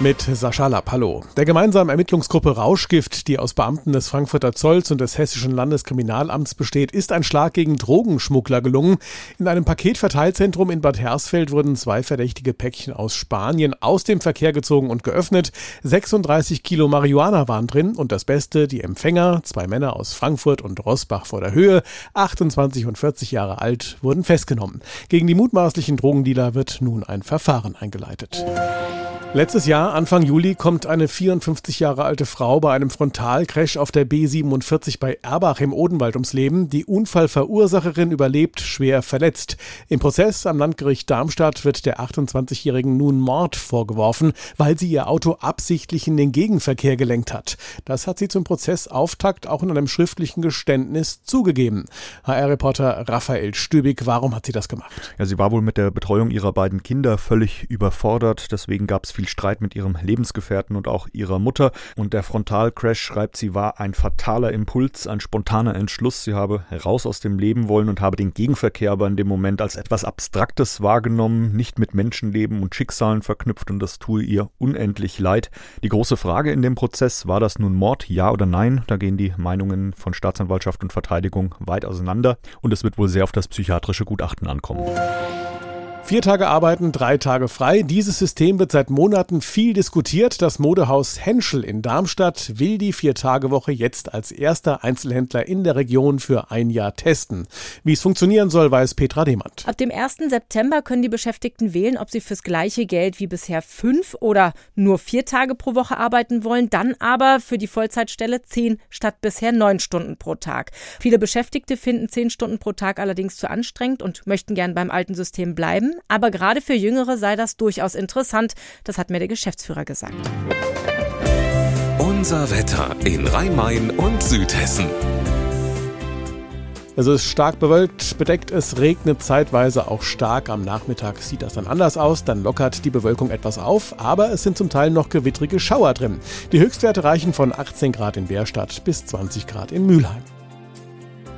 mit Sascha Lapp. Hallo. Der gemeinsamen Ermittlungsgruppe Rauschgift, die aus Beamten des Frankfurter Zolls und des Hessischen Landeskriminalamts besteht, ist ein Schlag gegen Drogenschmuggler gelungen. In einem Paketverteilzentrum in Bad Hersfeld wurden zwei verdächtige Päckchen aus Spanien aus dem Verkehr gezogen und geöffnet. 36 Kilo Marihuana waren drin und das Beste, die Empfänger, zwei Männer aus Frankfurt und Rossbach vor der Höhe, 28 und 40 Jahre alt, wurden festgenommen. Gegen die mutmaßlichen Drogendealer wird nun ein Verfahren eingeleitet. Letztes Jahr, Anfang Juli, kommt eine 54 Jahre alte Frau bei einem Frontalcrash auf der B47 bei Erbach im Odenwald ums Leben. Die Unfallverursacherin überlebt schwer verletzt. Im Prozess am Landgericht Darmstadt wird der 28-Jährigen nun Mord vorgeworfen, weil sie ihr Auto absichtlich in den Gegenverkehr gelenkt hat. Das hat sie zum Prozessauftakt auch in einem schriftlichen Geständnis zugegeben. HR-Reporter Raphael Stübig, warum hat sie das gemacht? Ja, sie war wohl mit der Betreuung ihrer beiden Kinder völlig überfordert. Deswegen gab es viel Streit mit ihrem Lebensgefährten und auch ihrer Mutter. Und der Frontalcrash, schreibt sie, war ein fataler Impuls, ein spontaner Entschluss. Sie habe heraus aus dem Leben wollen und habe den Gegenverkehr aber in dem Moment als etwas Abstraktes wahrgenommen, nicht mit Menschenleben und Schicksalen verknüpft und das tue ihr unendlich leid. Die große Frage in dem Prozess, war das nun Mord, ja oder nein? Da gehen die Meinungen von Staatsanwaltschaft und Verteidigung weit auseinander und es wird wohl sehr auf das psychiatrische Gutachten ankommen. Vier Tage arbeiten, drei Tage frei. Dieses System wird seit Monaten viel diskutiert. Das Modehaus Henschel in Darmstadt will die Vier-Tage-Woche jetzt als erster Einzelhändler in der Region für ein Jahr testen. Wie es funktionieren soll, weiß Petra Demand. Ab dem 1. September können die Beschäftigten wählen, ob sie fürs gleiche Geld wie bisher fünf oder nur vier Tage pro Woche arbeiten wollen, dann aber für die Vollzeitstelle zehn statt bisher neun Stunden pro Tag. Viele Beschäftigte finden zehn Stunden pro Tag allerdings zu anstrengend und möchten gern beim alten System bleiben aber gerade für Jüngere sei das durchaus interessant. Das hat mir der Geschäftsführer gesagt. Unser Wetter in Rhein-Main und Südhessen. Es ist stark bewölkt, bedeckt, es regnet zeitweise auch stark. Am Nachmittag sieht das dann anders aus, dann lockert die Bewölkung etwas auf, aber es sind zum Teil noch gewittrige Schauer drin. Die Höchstwerte reichen von 18 Grad in Bärstadt bis 20 Grad in Mülheim.